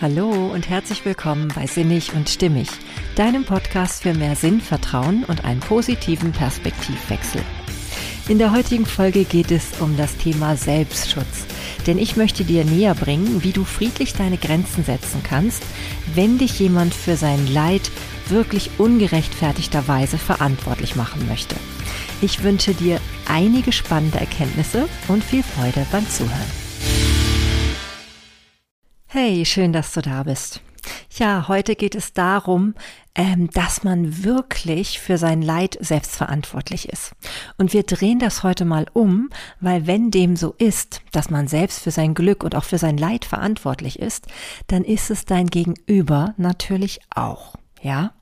Hallo und herzlich willkommen bei Sinnig und Stimmig, deinem Podcast für mehr Sinn, Vertrauen und einen positiven Perspektivwechsel. In der heutigen Folge geht es um das Thema Selbstschutz, denn ich möchte dir näher bringen, wie du friedlich deine Grenzen setzen kannst, wenn dich jemand für sein Leid wirklich ungerechtfertigterweise verantwortlich machen möchte. Ich wünsche dir einige spannende Erkenntnisse und viel Freude beim Zuhören. Hey, schön, dass du da bist. Ja, heute geht es darum, ähm, dass man wirklich für sein Leid selbstverantwortlich ist. Und wir drehen das heute mal um, weil wenn dem so ist, dass man selbst für sein Glück und auch für sein Leid verantwortlich ist, dann ist es dein Gegenüber natürlich auch. Ja,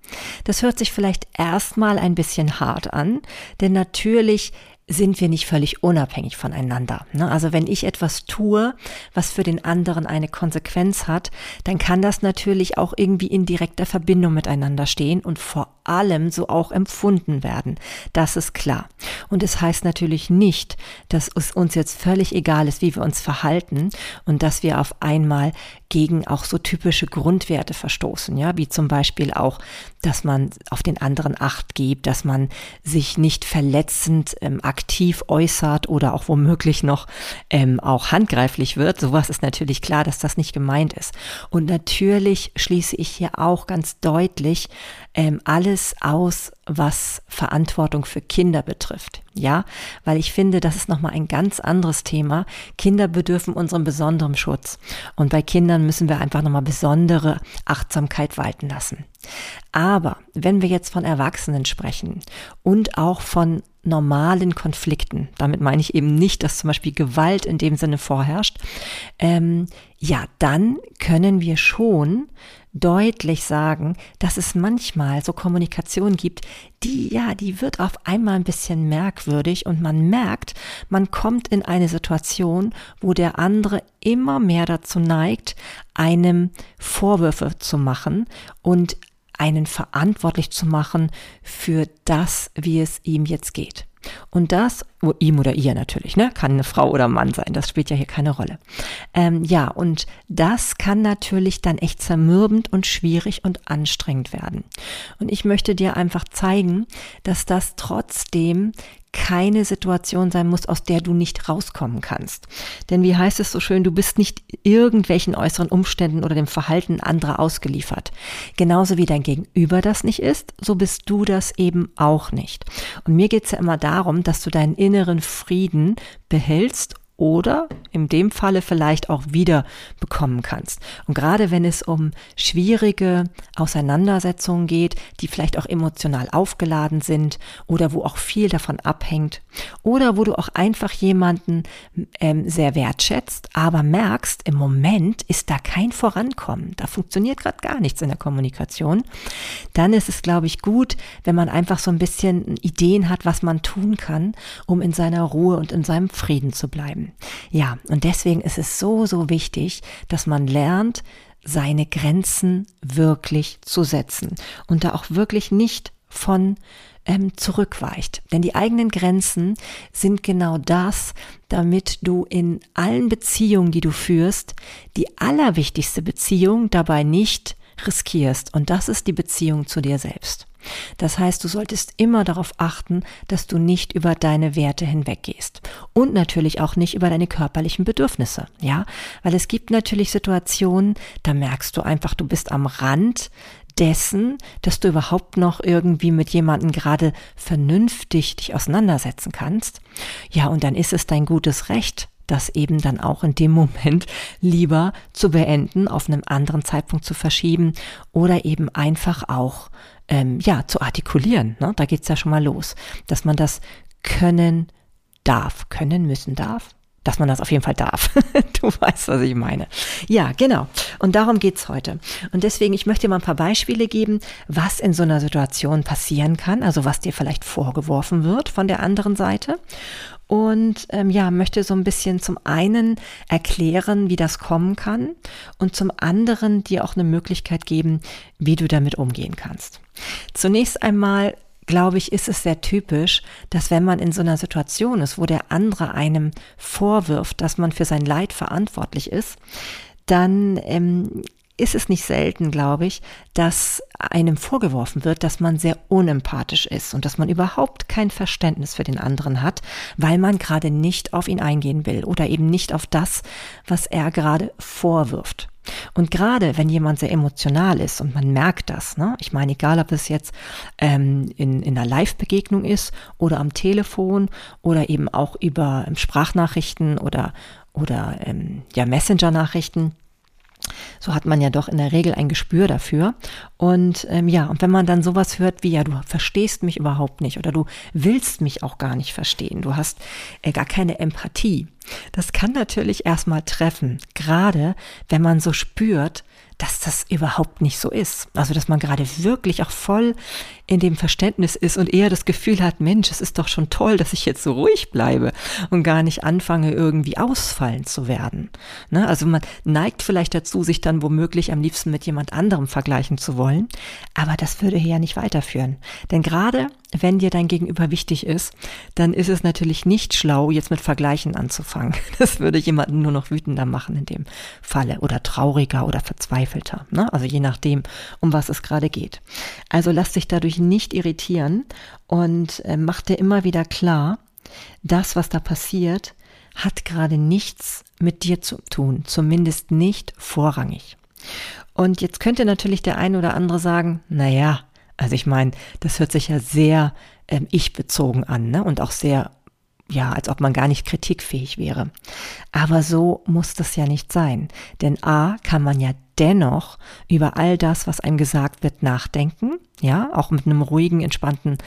das hört sich vielleicht erstmal ein bisschen hart an, denn natürlich sind wir nicht völlig unabhängig voneinander. Ne? Also wenn ich etwas tue, was für den anderen eine Konsequenz hat, dann kann das natürlich auch irgendwie in direkter Verbindung miteinander stehen und vor allem so auch empfunden werden. Das ist klar. Und es heißt natürlich nicht, dass es uns jetzt völlig egal ist, wie wir uns verhalten und dass wir auf einmal gegen auch so typische Grundwerte verstoßen, ja, wie zum Beispiel auch, dass man auf den anderen Acht gibt, dass man sich nicht verletzend ähm, aktiv äußert oder auch womöglich noch ähm, auch handgreiflich wird. Sowas ist natürlich klar, dass das nicht gemeint ist. Und natürlich schließe ich hier auch ganz deutlich ähm, alles aus, was Verantwortung für Kinder betrifft. Ja, weil ich finde, das ist nochmal ein ganz anderes Thema. Kinder bedürfen unserem besonderen Schutz. Und bei Kindern müssen wir einfach nochmal besondere Achtsamkeit walten lassen. Aber wenn wir jetzt von Erwachsenen sprechen und auch von normalen Konflikten, damit meine ich eben nicht, dass zum Beispiel Gewalt in dem Sinne vorherrscht, ähm, ja, dann können wir schon deutlich sagen, dass es manchmal so Kommunikation gibt, die, ja, die wird auf einmal ein bisschen merkwürdig und man merkt, man kommt in eine Situation, wo der andere immer mehr dazu neigt, einem Vorwürfe zu machen und einen verantwortlich zu machen für das, wie es ihm jetzt geht. Und das, oh, ihm oder ihr natürlich, ne? Kann eine Frau oder Mann sein, das spielt ja hier keine Rolle. Ähm, ja, und das kann natürlich dann echt zermürbend und schwierig und anstrengend werden. Und ich möchte dir einfach zeigen, dass das trotzdem keine Situation sein muss, aus der du nicht rauskommen kannst. Denn wie heißt es so schön, du bist nicht irgendwelchen äußeren Umständen oder dem Verhalten anderer ausgeliefert. Genauso wie dein Gegenüber das nicht ist, so bist du das eben auch nicht. Und mir geht es ja immer darum, dass du deinen inneren Frieden behältst oder in dem Falle vielleicht auch wieder bekommen kannst. Und gerade wenn es um schwierige Auseinandersetzungen geht, die vielleicht auch emotional aufgeladen sind oder wo auch viel davon abhängt oder wo du auch einfach jemanden ähm, sehr wertschätzt, aber merkst, im Moment ist da kein Vorankommen, da funktioniert gerade gar nichts in der Kommunikation, dann ist es, glaube ich, gut, wenn man einfach so ein bisschen Ideen hat, was man tun kann, um in seiner Ruhe und in seinem Frieden zu bleiben. Ja, und deswegen ist es so, so wichtig, dass man lernt, seine Grenzen wirklich zu setzen und da auch wirklich nicht von ähm, zurückweicht. Denn die eigenen Grenzen sind genau das, damit du in allen Beziehungen, die du führst, die allerwichtigste Beziehung dabei nicht riskierst. Und das ist die Beziehung zu dir selbst. Das heißt, du solltest immer darauf achten, dass du nicht über deine Werte hinweggehst und natürlich auch nicht über deine körperlichen Bedürfnisse, ja, weil es gibt natürlich Situationen, da merkst du einfach, du bist am Rand dessen, dass du überhaupt noch irgendwie mit jemandem gerade vernünftig dich auseinandersetzen kannst. Ja, und dann ist es dein gutes Recht, das eben dann auch in dem Moment lieber zu beenden, auf einem anderen Zeitpunkt zu verschieben oder eben einfach auch ähm, ja, zu artikulieren. Ne? Da geht's ja schon mal los, dass man das können darf, können müssen darf, dass man das auf jeden Fall darf. du weißt, was ich meine. Ja, genau. Und darum geht's heute. Und deswegen, ich möchte dir mal ein paar Beispiele geben, was in so einer Situation passieren kann, also was dir vielleicht vorgeworfen wird von der anderen Seite und ähm, ja, möchte so ein bisschen zum einen erklären, wie das kommen kann und zum anderen dir auch eine Möglichkeit geben, wie du damit umgehen kannst. Zunächst einmal glaube ich, ist es sehr typisch, dass wenn man in so einer Situation ist, wo der andere einem vorwirft, dass man für sein Leid verantwortlich ist, dann ähm, ist es nicht selten, glaube ich, dass einem vorgeworfen wird, dass man sehr unempathisch ist und dass man überhaupt kein Verständnis für den anderen hat, weil man gerade nicht auf ihn eingehen will oder eben nicht auf das, was er gerade vorwirft. Und gerade wenn jemand sehr emotional ist und man merkt das, ne? ich meine, egal ob es jetzt ähm, in, in einer Live-Begegnung ist oder am Telefon oder eben auch über ähm, Sprachnachrichten oder, oder ähm, ja, Messenger-Nachrichten, so hat man ja doch in der Regel ein Gespür dafür. Und ähm, ja, und wenn man dann sowas hört wie, ja, du verstehst mich überhaupt nicht oder du willst mich auch gar nicht verstehen, du hast äh, gar keine Empathie, das kann natürlich erstmal treffen, gerade wenn man so spürt, dass das überhaupt nicht so ist. Also, dass man gerade wirklich auch voll in dem Verständnis ist und eher das Gefühl hat, Mensch, es ist doch schon toll, dass ich jetzt so ruhig bleibe und gar nicht anfange, irgendwie ausfallen zu werden. Ne? Also man neigt vielleicht dazu, sich dann womöglich am liebsten mit jemand anderem vergleichen zu wollen, aber das würde hier ja nicht weiterführen. Denn gerade wenn dir dein Gegenüber wichtig ist, dann ist es natürlich nicht schlau, jetzt mit Vergleichen anzufangen. Das würde jemanden nur noch wütender machen in dem Falle oder trauriger oder verzweifelter. Ne? Also je nachdem, um was es gerade geht. Also lass dich dadurch nicht irritieren und äh, mach dir immer wieder klar, das, was da passiert, hat gerade nichts mit dir zu tun, zumindest nicht vorrangig. Und jetzt könnte natürlich der eine oder andere sagen, naja, also ich meine, das hört sich ja sehr ähm, ich-bezogen an ne? und auch sehr, ja, als ob man gar nicht kritikfähig wäre. Aber so muss das ja nicht sein. Denn a, kann man ja dennoch über all das, was einem gesagt wird, nachdenken, ja, auch mit einem ruhigen, entspannten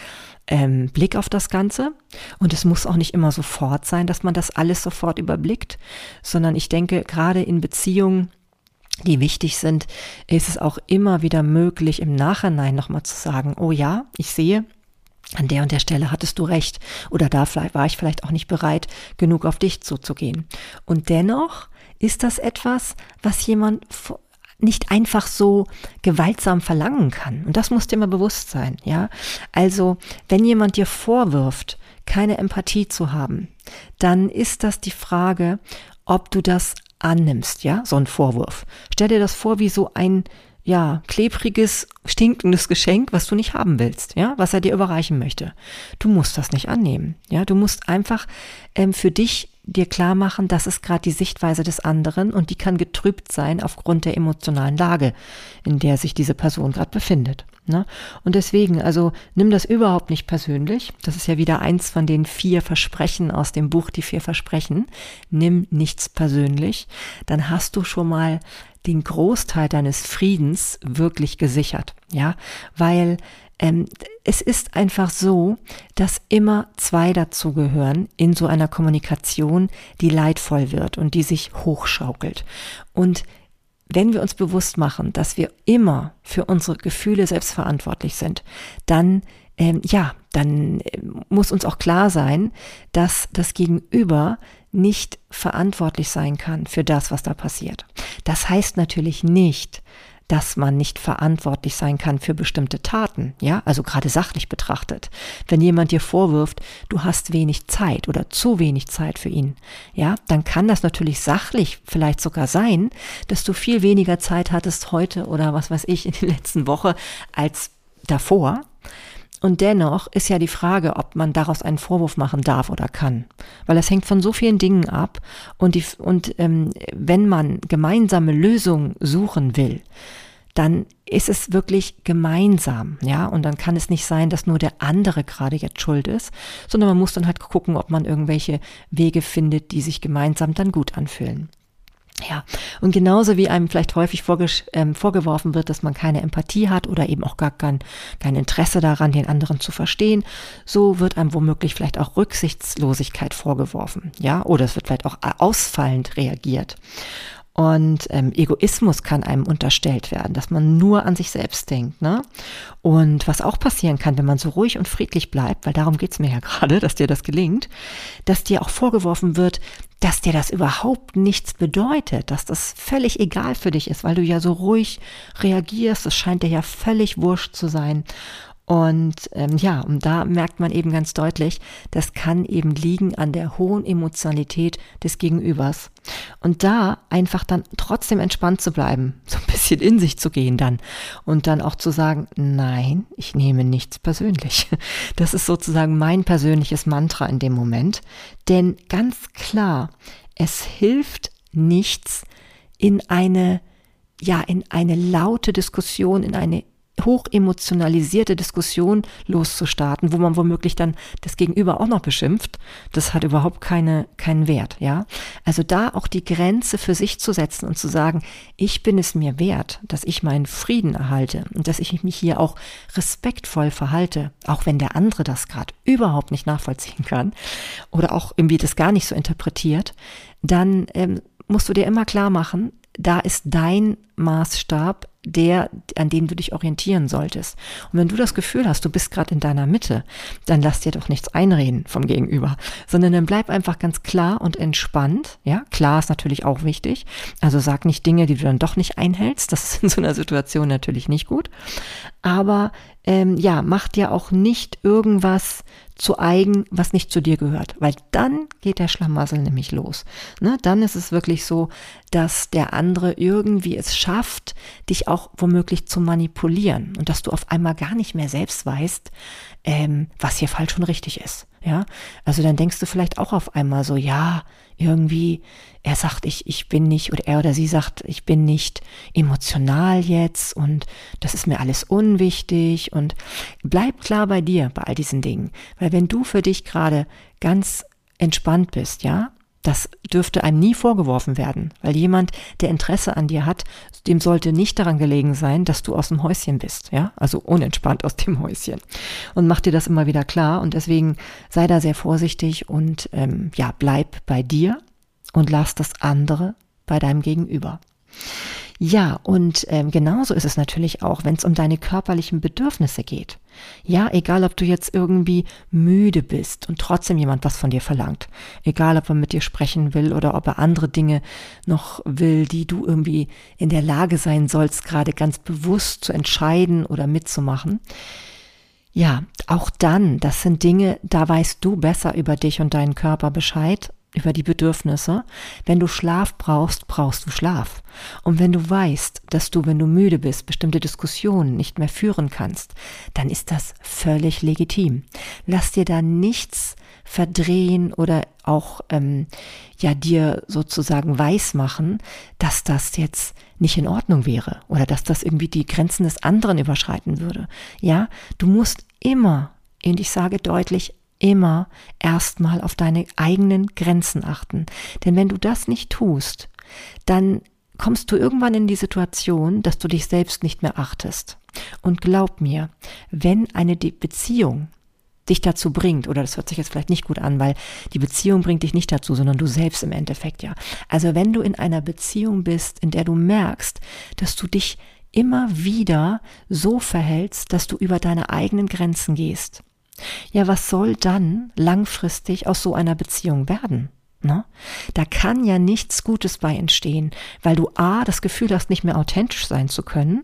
ähm, Blick auf das Ganze. Und es muss auch nicht immer sofort sein, dass man das alles sofort überblickt, sondern ich denke, gerade in Beziehungen, die wichtig sind, ist es auch immer wieder möglich, im Nachhinein nochmal zu sagen, oh ja, ich sehe, an der und der Stelle hattest du recht oder da war ich vielleicht auch nicht bereit, genug auf dich zuzugehen. Und dennoch ist das etwas, was jemand nicht einfach so gewaltsam verlangen kann. Und das muss dir immer bewusst sein, ja. Also, wenn jemand dir vorwirft, keine Empathie zu haben, dann ist das die Frage, ob du das annimmst, ja, so ein Vorwurf. Stell dir das vor wie so ein, ja, klebriges, stinkendes Geschenk, was du nicht haben willst, ja, was er dir überreichen möchte. Du musst das nicht annehmen, ja, du musst einfach ähm, für dich dir klar machen, das ist gerade die Sichtweise des anderen und die kann getrübt sein aufgrund der emotionalen Lage, in der sich diese Person gerade befindet. Ne? Und deswegen, also nimm das überhaupt nicht persönlich. Das ist ja wieder eins von den vier Versprechen aus dem Buch Die vier Versprechen. Nimm nichts persönlich. Dann hast du schon mal den Großteil deines Friedens wirklich gesichert. Ja, weil ähm, es ist einfach so, dass immer zwei dazugehören in so einer Kommunikation, die leidvoll wird und die sich hochschaukelt. Und wenn wir uns bewusst machen, dass wir immer für unsere Gefühle selbst verantwortlich sind, dann ähm, ja, dann äh, muss uns auch klar sein, dass das Gegenüber nicht verantwortlich sein kann für das, was da passiert. Das heißt natürlich nicht, dass man nicht verantwortlich sein kann für bestimmte Taten, ja, also gerade sachlich betrachtet. Wenn jemand dir vorwirft, du hast wenig Zeit oder zu wenig Zeit für ihn, ja, dann kann das natürlich sachlich vielleicht sogar sein, dass du viel weniger Zeit hattest heute oder was weiß ich in der letzten Woche als davor. Und dennoch ist ja die Frage, ob man daraus einen Vorwurf machen darf oder kann. Weil das hängt von so vielen Dingen ab. Und, die, und ähm, wenn man gemeinsame Lösungen suchen will, dann ist es wirklich gemeinsam, ja, und dann kann es nicht sein, dass nur der andere gerade jetzt schuld ist, sondern man muss dann halt gucken, ob man irgendwelche Wege findet, die sich gemeinsam dann gut anfühlen. Ja, und genauso wie einem vielleicht häufig ähm, vorgeworfen wird, dass man keine Empathie hat oder eben auch gar kein, kein Interesse daran, den anderen zu verstehen, so wird einem womöglich vielleicht auch Rücksichtslosigkeit vorgeworfen. Ja, oder es wird vielleicht auch ausfallend reagiert. Und ähm, Egoismus kann einem unterstellt werden, dass man nur an sich selbst denkt. Ne? Und was auch passieren kann, wenn man so ruhig und friedlich bleibt, weil darum geht's mir ja gerade, dass dir das gelingt, dass dir auch vorgeworfen wird, dass dir das überhaupt nichts bedeutet, dass das völlig egal für dich ist, weil du ja so ruhig reagierst. Es scheint dir ja völlig wurscht zu sein. Und ähm, ja, und da merkt man eben ganz deutlich, das kann eben liegen an der hohen Emotionalität des Gegenübers. Und da einfach dann trotzdem entspannt zu bleiben, so ein bisschen in sich zu gehen dann und dann auch zu sagen, nein, ich nehme nichts persönlich. Das ist sozusagen mein persönliches Mantra in dem Moment. Denn ganz klar, es hilft nichts in eine ja, in eine laute Diskussion, in eine hoch emotionalisierte Diskussion loszustarten, wo man womöglich dann das Gegenüber auch noch beschimpft, das hat überhaupt keine, keinen Wert, ja. Also da auch die Grenze für sich zu setzen und zu sagen, ich bin es mir wert, dass ich meinen Frieden erhalte und dass ich mich hier auch respektvoll verhalte, auch wenn der andere das gerade überhaupt nicht nachvollziehen kann oder auch irgendwie das gar nicht so interpretiert, dann ähm, musst du dir immer klar machen, da ist dein Maßstab der, an dem du dich orientieren solltest. Und wenn du das Gefühl hast, du bist gerade in deiner Mitte, dann lass dir doch nichts einreden vom Gegenüber, sondern dann bleib einfach ganz klar und entspannt. Ja, klar ist natürlich auch wichtig. Also sag nicht Dinge, die du dann doch nicht einhältst. Das ist in so einer Situation natürlich nicht gut. Aber ähm, ja, mach dir auch nicht irgendwas zu eigen, was nicht zu dir gehört, weil dann geht der Schlamassel nämlich los. Ne? Dann ist es wirklich so, dass der andere irgendwie es schafft, dich auch womöglich zu manipulieren und dass du auf einmal gar nicht mehr selbst weißt, ähm, was hier falsch und richtig ist. Ja, also dann denkst du vielleicht auch auf einmal so, ja, irgendwie, er sagt, ich, ich bin nicht, oder er oder sie sagt, ich bin nicht emotional jetzt und das ist mir alles unwichtig und bleib klar bei dir bei all diesen Dingen. Weil wenn du für dich gerade ganz entspannt bist, ja, das dürfte einem nie vorgeworfen werden, weil jemand, der Interesse an dir hat, dem sollte nicht daran gelegen sein, dass du aus dem Häuschen bist, ja, also unentspannt aus dem Häuschen. Und mach dir das immer wieder klar und deswegen sei da sehr vorsichtig und ähm, ja, bleib bei dir und lass das andere bei deinem Gegenüber. Ja, und ähm, genauso ist es natürlich auch, wenn es um deine körperlichen Bedürfnisse geht. Ja, egal ob du jetzt irgendwie müde bist und trotzdem jemand was von dir verlangt. Egal ob er mit dir sprechen will oder ob er andere Dinge noch will, die du irgendwie in der Lage sein sollst, gerade ganz bewusst zu entscheiden oder mitzumachen. Ja, auch dann, das sind Dinge, da weißt du besser über dich und deinen Körper Bescheid über die Bedürfnisse. Wenn du Schlaf brauchst, brauchst du Schlaf. Und wenn du weißt, dass du, wenn du müde bist, bestimmte Diskussionen nicht mehr führen kannst, dann ist das völlig legitim. Lass dir da nichts verdrehen oder auch ähm, ja dir sozusagen weismachen, dass das jetzt nicht in Ordnung wäre oder dass das irgendwie die Grenzen des anderen überschreiten würde. Ja, du musst immer, und ich sage deutlich, immer erstmal auf deine eigenen Grenzen achten. Denn wenn du das nicht tust, dann kommst du irgendwann in die Situation, dass du dich selbst nicht mehr achtest. Und glaub mir, wenn eine Beziehung dich dazu bringt, oder das hört sich jetzt vielleicht nicht gut an, weil die Beziehung bringt dich nicht dazu, sondern du selbst im Endeffekt ja. Also wenn du in einer Beziehung bist, in der du merkst, dass du dich immer wieder so verhältst, dass du über deine eigenen Grenzen gehst, ja, was soll dann langfristig aus so einer Beziehung werden? Ne? Da kann ja nichts Gutes bei entstehen, weil du A, das Gefühl hast, nicht mehr authentisch sein zu können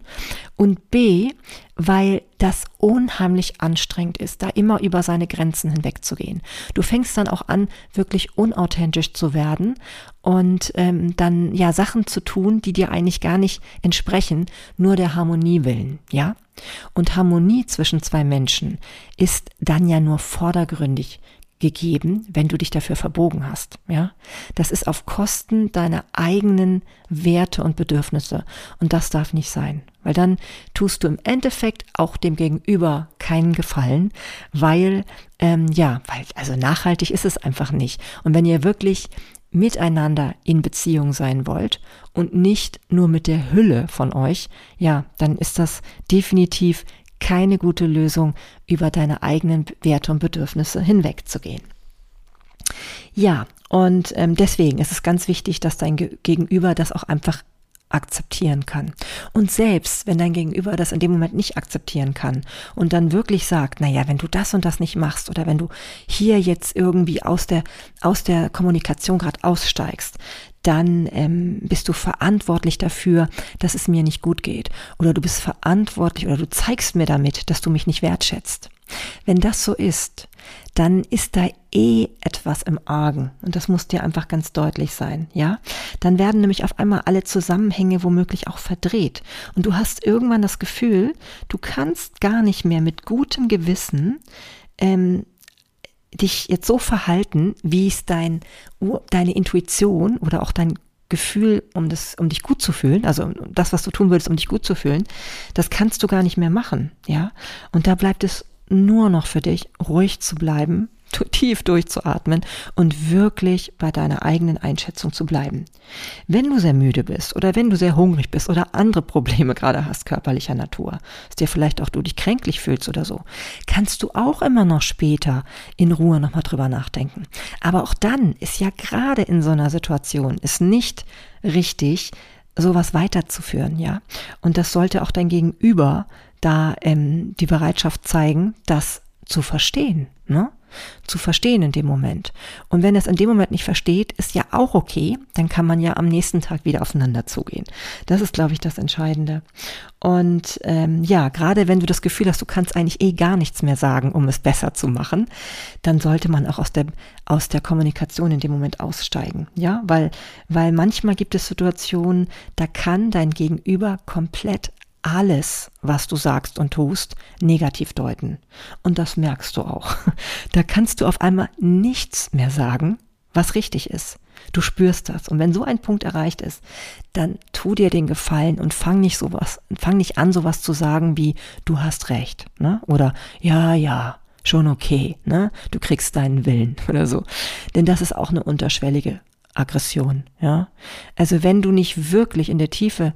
und B, weil das unheimlich anstrengend ist, da immer über seine Grenzen hinwegzugehen. Du fängst dann auch an, wirklich unauthentisch zu werden und ähm, dann ja Sachen zu tun, die dir eigentlich gar nicht entsprechen, nur der Harmonie willen, ja? Und Harmonie zwischen zwei Menschen ist dann ja nur vordergründig gegeben, wenn du dich dafür verbogen hast, ja? Das ist auf Kosten deiner eigenen Werte und Bedürfnisse und das darf nicht sein, weil dann tust du im Endeffekt auch dem Gegenüber keinen Gefallen, weil ähm, ja, weil also nachhaltig ist es einfach nicht. Und wenn ihr wirklich miteinander in Beziehung sein wollt und nicht nur mit der Hülle von euch, ja, dann ist das definitiv keine gute Lösung, über deine eigenen Werte und Bedürfnisse hinwegzugehen. Ja, und ähm, deswegen ist es ganz wichtig, dass dein Gegenüber das auch einfach akzeptieren kann. Und selbst wenn dein Gegenüber das in dem Moment nicht akzeptieren kann und dann wirklich sagt, naja, wenn du das und das nicht machst oder wenn du hier jetzt irgendwie aus der, aus der Kommunikation gerade aussteigst, dann ähm, bist du verantwortlich dafür, dass es mir nicht gut geht. Oder du bist verantwortlich oder du zeigst mir damit, dass du mich nicht wertschätzt. Wenn das so ist, dann ist da eh etwas im Argen. Und das muss dir einfach ganz deutlich sein, ja? Dann werden nämlich auf einmal alle Zusammenhänge womöglich auch verdreht. Und du hast irgendwann das Gefühl, du kannst gar nicht mehr mit gutem Gewissen ähm, dich jetzt so verhalten, wie es dein, deine Intuition oder auch dein Gefühl, um das, um dich gut zu fühlen, also das, was du tun würdest, um dich gut zu fühlen, das kannst du gar nicht mehr machen, ja. Und da bleibt es nur noch für dich, ruhig zu bleiben, tief durchzuatmen und wirklich bei deiner eigenen Einschätzung zu bleiben. Wenn du sehr müde bist oder wenn du sehr hungrig bist oder andere Probleme gerade hast körperlicher Natur, dass dir vielleicht auch du dich kränklich fühlst oder so, kannst du auch immer noch später in Ruhe nochmal drüber nachdenken. Aber auch dann ist ja gerade in so einer Situation ist nicht richtig, sowas weiterzuführen, ja. Und das sollte auch dein Gegenüber da ähm, die Bereitschaft zeigen, das zu verstehen, ne? Zu verstehen in dem Moment. Und wenn es in dem Moment nicht versteht, ist ja auch okay, dann kann man ja am nächsten Tag wieder aufeinander zugehen. Das ist, glaube ich, das Entscheidende. Und ähm, ja, gerade wenn du das Gefühl hast, du kannst eigentlich eh gar nichts mehr sagen, um es besser zu machen, dann sollte man auch aus der, aus der Kommunikation in dem Moment aussteigen. Ja, weil, weil manchmal gibt es Situationen, da kann dein Gegenüber komplett alles, was du sagst und tust, negativ deuten. Und das merkst du auch. Da kannst du auf einmal nichts mehr sagen, was richtig ist. Du spürst das. Und wenn so ein Punkt erreicht ist, dann tu dir den Gefallen und fang nicht sowas, fang nicht an, sowas zu sagen wie, du hast recht, ne? Oder, ja, ja, schon okay, ne? Du kriegst deinen Willen oder so. Denn das ist auch eine unterschwellige Aggression, ja. Also wenn du nicht wirklich in der Tiefe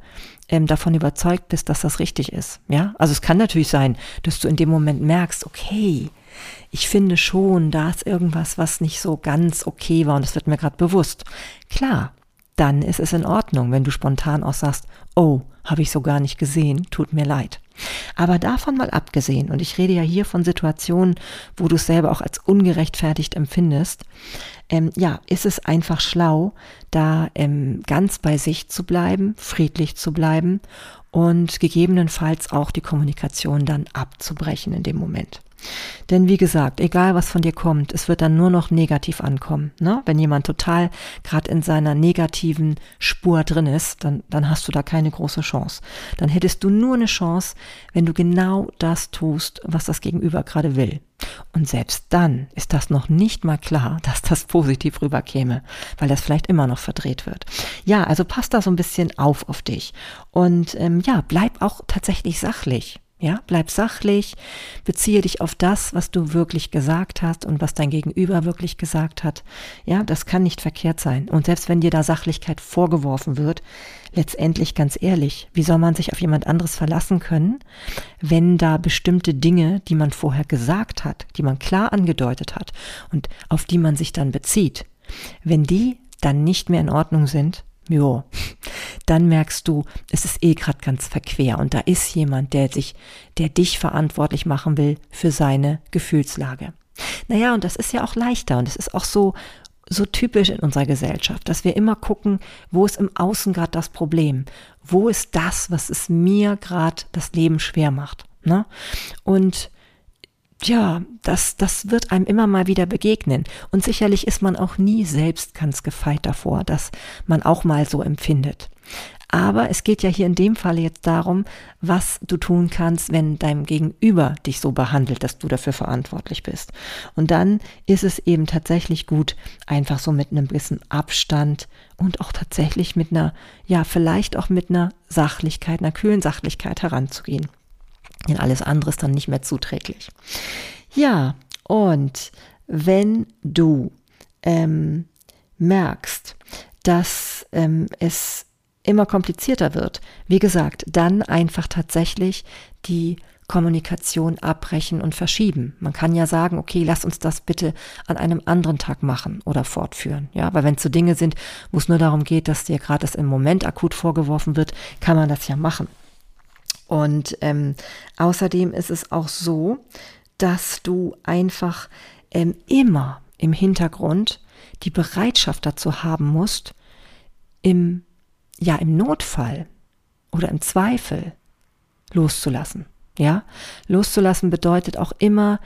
ähm, davon überzeugt bist, dass das richtig ist, ja. Also es kann natürlich sein, dass du in dem Moment merkst, okay, ich finde schon, da ist irgendwas, was nicht so ganz okay war und das wird mir gerade bewusst. Klar, dann ist es in Ordnung, wenn du spontan auch sagst, oh, habe ich so gar nicht gesehen, tut mir leid. Aber davon mal abgesehen, und ich rede ja hier von Situationen, wo du es selber auch als ungerechtfertigt empfindest, ähm, ja, ist es einfach schlau, da ähm, ganz bei sich zu bleiben, friedlich zu bleiben und gegebenenfalls auch die Kommunikation dann abzubrechen in dem Moment. Denn wie gesagt, egal was von dir kommt, es wird dann nur noch negativ ankommen. Ne? Wenn jemand total gerade in seiner negativen Spur drin ist, dann, dann hast du da keine große Chance. Dann hättest du nur eine Chance, wenn du genau das tust, was das Gegenüber gerade will. Und selbst dann ist das noch nicht mal klar, dass das positiv rüberkäme, weil das vielleicht immer noch verdreht wird. Ja, also passt da so ein bisschen auf auf dich. Und ähm, ja, bleib auch tatsächlich sachlich. Ja, bleib sachlich, beziehe dich auf das, was du wirklich gesagt hast und was dein Gegenüber wirklich gesagt hat. Ja, das kann nicht verkehrt sein. Und selbst wenn dir da Sachlichkeit vorgeworfen wird, letztendlich ganz ehrlich, wie soll man sich auf jemand anderes verlassen können, wenn da bestimmte Dinge, die man vorher gesagt hat, die man klar angedeutet hat und auf die man sich dann bezieht, wenn die dann nicht mehr in Ordnung sind, jo, dann merkst du, es ist eh gerade ganz verquer und da ist jemand, der sich, der dich verantwortlich machen will für seine Gefühlslage. Naja, und das ist ja auch leichter und es ist auch so, so typisch in unserer Gesellschaft, dass wir immer gucken, wo ist im Außen gerade das Problem? Wo ist das, was es mir gerade das Leben schwer macht? Ne? Und ja, das, das wird einem immer mal wieder begegnen. Und sicherlich ist man auch nie selbst ganz gefeit davor, dass man auch mal so empfindet. Aber es geht ja hier in dem Fall jetzt darum, was du tun kannst, wenn dein Gegenüber dich so behandelt, dass du dafür verantwortlich bist. Und dann ist es eben tatsächlich gut, einfach so mit einem gewissen Abstand und auch tatsächlich mit einer, ja, vielleicht auch mit einer Sachlichkeit, einer kühlen Sachlichkeit heranzugehen. Denn alles andere ist dann nicht mehr zuträglich. Ja, und wenn du ähm, merkst, dass ähm, es immer komplizierter wird, wie gesagt, dann einfach tatsächlich die Kommunikation abbrechen und verschieben. Man kann ja sagen, okay, lass uns das bitte an einem anderen Tag machen oder fortführen. Ja, weil wenn es so Dinge sind, wo es nur darum geht, dass dir gerade das im Moment akut vorgeworfen wird, kann man das ja machen. Und ähm, außerdem ist es auch so, dass du einfach ähm, immer im Hintergrund die Bereitschaft dazu haben musst, im, ja, im Notfall oder im Zweifel loszulassen. Ja, loszulassen bedeutet auch immer,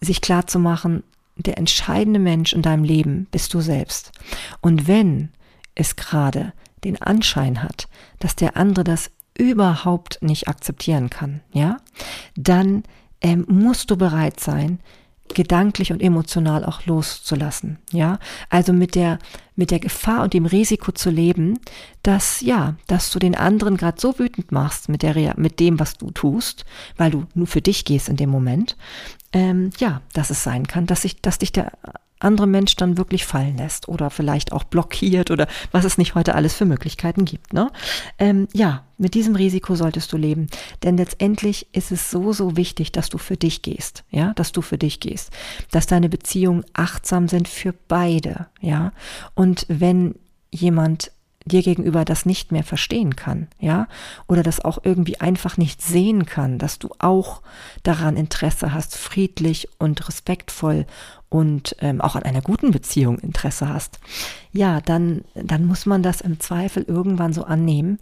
sich klar zu machen, der entscheidende Mensch in deinem Leben bist du selbst. Und wenn es gerade den Anschein hat, dass der andere das überhaupt nicht akzeptieren kann, ja, dann ähm, musst du bereit sein, gedanklich und emotional auch loszulassen, ja? Also mit der mit der Gefahr und dem Risiko zu leben, dass ja, dass du den anderen gerade so wütend machst mit der mit dem, was du tust, weil du nur für dich gehst in dem Moment, ähm, ja, dass es sein kann, dass sich, dass dich der andere Mensch dann wirklich fallen lässt oder vielleicht auch blockiert oder was es nicht heute alles für Möglichkeiten gibt. Ne? Ähm, ja, mit diesem Risiko solltest du leben, denn letztendlich ist es so so wichtig, dass du für dich gehst, ja, dass du für dich gehst, dass deine Beziehungen achtsam sind für beide, ja. Und wenn jemand dir gegenüber das nicht mehr verstehen kann, ja, oder das auch irgendwie einfach nicht sehen kann, dass du auch daran Interesse hast, friedlich und respektvoll und ähm, auch an einer guten Beziehung Interesse hast, ja, dann, dann muss man das im Zweifel irgendwann so annehmen,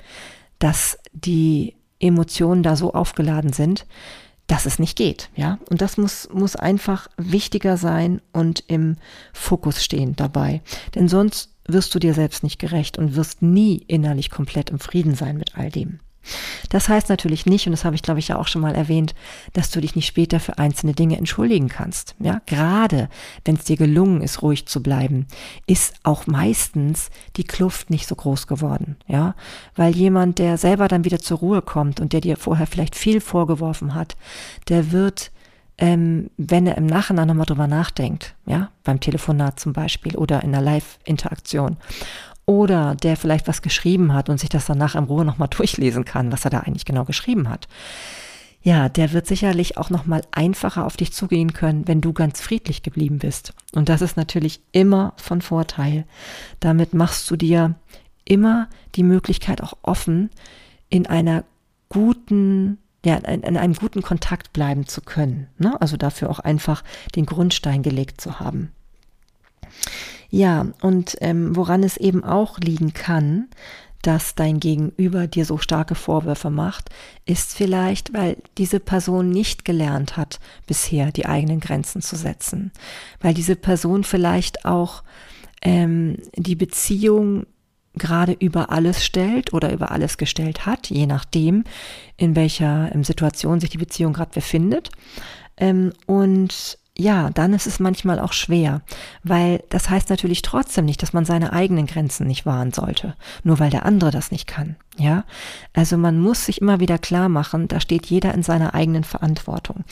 dass die Emotionen da so aufgeladen sind, dass es nicht geht, ja. Und das muss, muss einfach wichtiger sein und im Fokus stehen dabei. Denn sonst wirst du dir selbst nicht gerecht und wirst nie innerlich komplett im Frieden sein mit all dem. Das heißt natürlich nicht, und das habe ich glaube ich ja auch schon mal erwähnt, dass du dich nicht später für einzelne Dinge entschuldigen kannst. Ja, gerade wenn es dir gelungen ist, ruhig zu bleiben, ist auch meistens die Kluft nicht so groß geworden. Ja, weil jemand, der selber dann wieder zur Ruhe kommt und der dir vorher vielleicht viel vorgeworfen hat, der wird ähm, wenn er im Nachhinein nochmal drüber nachdenkt, ja, beim Telefonat zum Beispiel oder in einer Live-Interaktion, oder der vielleicht was geschrieben hat und sich das danach in Ruhe nochmal durchlesen kann, was er da eigentlich genau geschrieben hat. Ja, der wird sicherlich auch nochmal einfacher auf dich zugehen können, wenn du ganz friedlich geblieben bist. Und das ist natürlich immer von Vorteil. Damit machst du dir immer die Möglichkeit auch offen, in einer guten ja, in, in einem guten Kontakt bleiben zu können. Ne? Also dafür auch einfach den Grundstein gelegt zu haben. Ja, und ähm, woran es eben auch liegen kann, dass dein Gegenüber dir so starke Vorwürfe macht, ist vielleicht, weil diese Person nicht gelernt hat, bisher die eigenen Grenzen zu setzen. Weil diese Person vielleicht auch ähm, die Beziehung gerade über alles stellt oder über alles gestellt hat, je nachdem, in welcher ähm, Situation sich die Beziehung gerade befindet. Ähm, und ja, dann ist es manchmal auch schwer, weil das heißt natürlich trotzdem nicht, dass man seine eigenen Grenzen nicht wahren sollte, nur weil der andere das nicht kann. Ja, also man muss sich immer wieder klar machen, da steht jeder in seiner eigenen Verantwortung.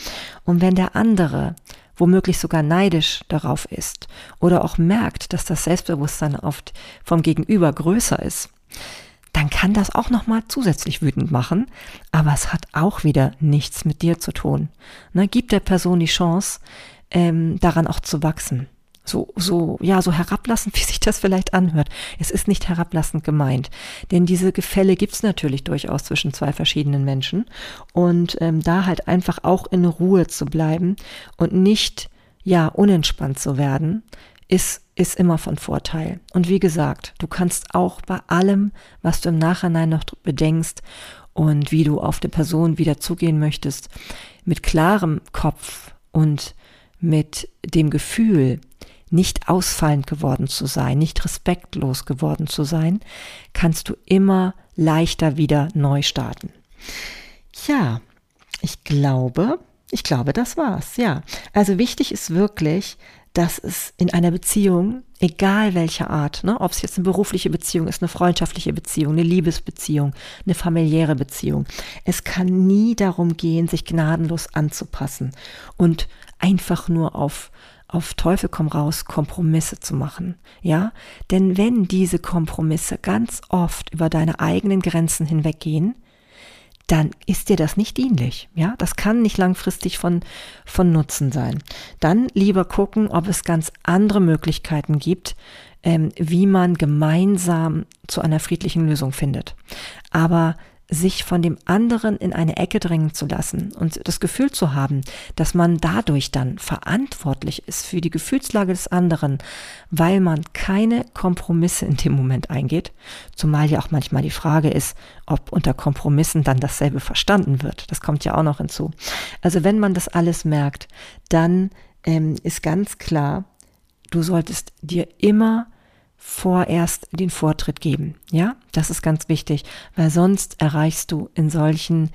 Und wenn der andere womöglich sogar neidisch darauf ist oder auch merkt, dass das Selbstbewusstsein oft vom Gegenüber größer ist, dann kann das auch nochmal zusätzlich wütend machen, aber es hat auch wieder nichts mit dir zu tun. Ne, gib der Person die Chance, ähm, daran auch zu wachsen so, so, ja, so herablassend, wie sich das vielleicht anhört. Es ist nicht herablassend gemeint. Denn diese Gefälle gibt's natürlich durchaus zwischen zwei verschiedenen Menschen. Und ähm, da halt einfach auch in Ruhe zu bleiben und nicht, ja, unentspannt zu werden, ist, ist immer von Vorteil. Und wie gesagt, du kannst auch bei allem, was du im Nachhinein noch bedenkst und wie du auf die Person wieder zugehen möchtest, mit klarem Kopf und mit dem Gefühl, nicht ausfallend geworden zu sein, nicht respektlos geworden zu sein, kannst du immer leichter wieder neu starten. Ja, ich glaube, ich glaube, das war's. Ja, also wichtig ist wirklich, dass es in einer Beziehung, egal welcher Art, ne, ob es jetzt eine berufliche Beziehung ist, eine freundschaftliche Beziehung, eine Liebesbeziehung, eine familiäre Beziehung, es kann nie darum gehen, sich gnadenlos anzupassen und einfach nur auf auf Teufel komm raus Kompromisse zu machen. Ja, denn wenn diese Kompromisse ganz oft über deine eigenen Grenzen hinweggehen, dann ist dir das nicht dienlich. Ja, das kann nicht langfristig von, von Nutzen sein. Dann lieber gucken, ob es ganz andere Möglichkeiten gibt, ähm, wie man gemeinsam zu einer friedlichen Lösung findet. Aber sich von dem anderen in eine Ecke drängen zu lassen und das Gefühl zu haben, dass man dadurch dann verantwortlich ist für die Gefühlslage des anderen, weil man keine Kompromisse in dem Moment eingeht, zumal ja auch manchmal die Frage ist, ob unter Kompromissen dann dasselbe verstanden wird. Das kommt ja auch noch hinzu. Also wenn man das alles merkt, dann ähm, ist ganz klar, du solltest dir immer vorerst den Vortritt geben. Ja, das ist ganz wichtig, weil sonst erreichst du in solchen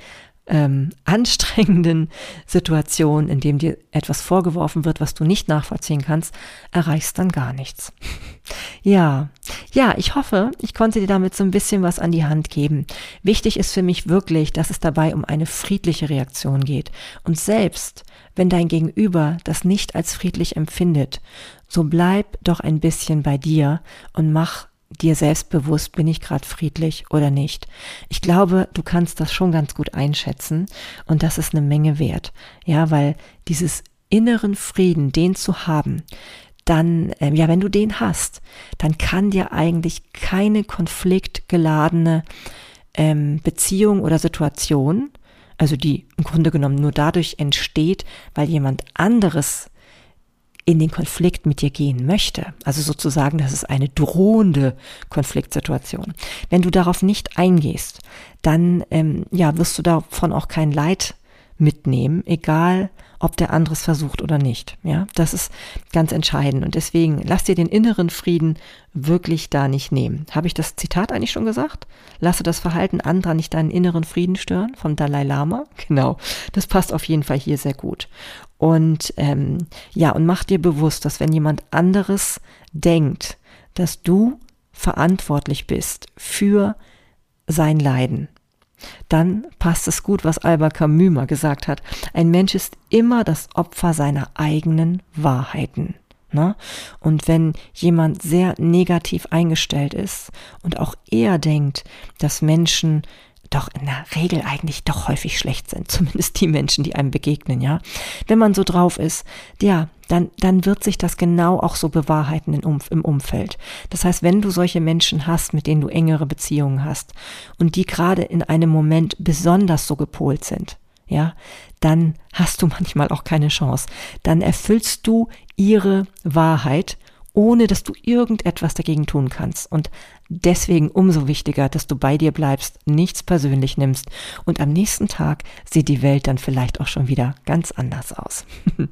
ähm, anstrengenden Situationen, in dem dir etwas vorgeworfen wird, was du nicht nachvollziehen kannst, erreichst dann gar nichts. ja, ja, ich hoffe, ich konnte dir damit so ein bisschen was an die Hand geben. Wichtig ist für mich wirklich, dass es dabei um eine friedliche Reaktion geht. Und selbst wenn dein Gegenüber das nicht als friedlich empfindet, so bleib doch ein bisschen bei dir und mach dir selbst bewusst, bin ich gerade friedlich oder nicht. Ich glaube, du kannst das schon ganz gut einschätzen und das ist eine Menge wert. Ja, weil dieses inneren Frieden, den zu haben, dann, ähm, ja, wenn du den hast, dann kann dir eigentlich keine konfliktgeladene ähm, Beziehung oder Situation, also die im Grunde genommen nur dadurch entsteht, weil jemand anderes in den Konflikt mit dir gehen möchte. Also sozusagen, das ist eine drohende Konfliktsituation. Wenn du darauf nicht eingehst, dann ähm, ja, wirst du davon auch kein Leid mitnehmen, egal ob der andere es versucht oder nicht. Ja, das ist ganz entscheidend. Und deswegen lass dir den inneren Frieden wirklich da nicht nehmen. Habe ich das Zitat eigentlich schon gesagt? Lasse das Verhalten anderer nicht deinen inneren Frieden stören, vom Dalai Lama. Genau. Das passt auf jeden Fall hier sehr gut. Und ähm, ja, und mach dir bewusst, dass wenn jemand anderes denkt, dass du verantwortlich bist für sein Leiden, dann passt es gut, was Albert Camus mal gesagt hat. Ein Mensch ist immer das Opfer seiner eigenen Wahrheiten. Ne? Und wenn jemand sehr negativ eingestellt ist und auch eher denkt, dass Menschen doch in der Regel eigentlich doch häufig schlecht sind, zumindest die Menschen, die einem begegnen, ja. Wenn man so drauf ist, ja, dann, dann wird sich das genau auch so bewahrheiten im, Umfeld. Das heißt, wenn du solche Menschen hast, mit denen du engere Beziehungen hast und die gerade in einem Moment besonders so gepolt sind, ja, dann hast du manchmal auch keine Chance. Dann erfüllst du ihre Wahrheit ohne dass du irgendetwas dagegen tun kannst. Und deswegen umso wichtiger, dass du bei dir bleibst, nichts persönlich nimmst und am nächsten Tag sieht die Welt dann vielleicht auch schon wieder ganz anders aus.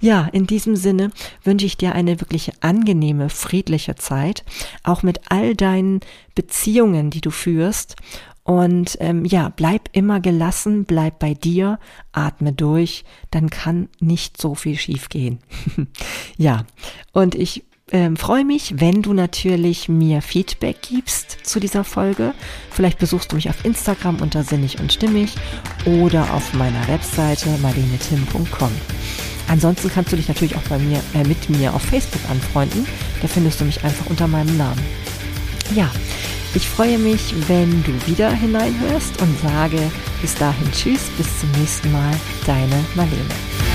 ja, in diesem Sinne wünsche ich dir eine wirklich angenehme, friedliche Zeit, auch mit all deinen Beziehungen, die du führst und ähm, ja, bleib immer gelassen, bleib bei dir, atme durch, dann kann nicht so viel schiefgehen. ja, und ich ähm, freue mich, wenn du natürlich mir Feedback gibst zu dieser Folge. Vielleicht besuchst du mich auf Instagram unter sinnig und stimmig oder auf meiner Webseite marlenetim.com. Ansonsten kannst du dich natürlich auch bei mir, äh, mit mir auf Facebook anfreunden. Da findest du mich einfach unter meinem Namen. Ja, ich freue mich, wenn du wieder hineinhörst und sage bis dahin Tschüss, bis zum nächsten Mal, deine Marlene.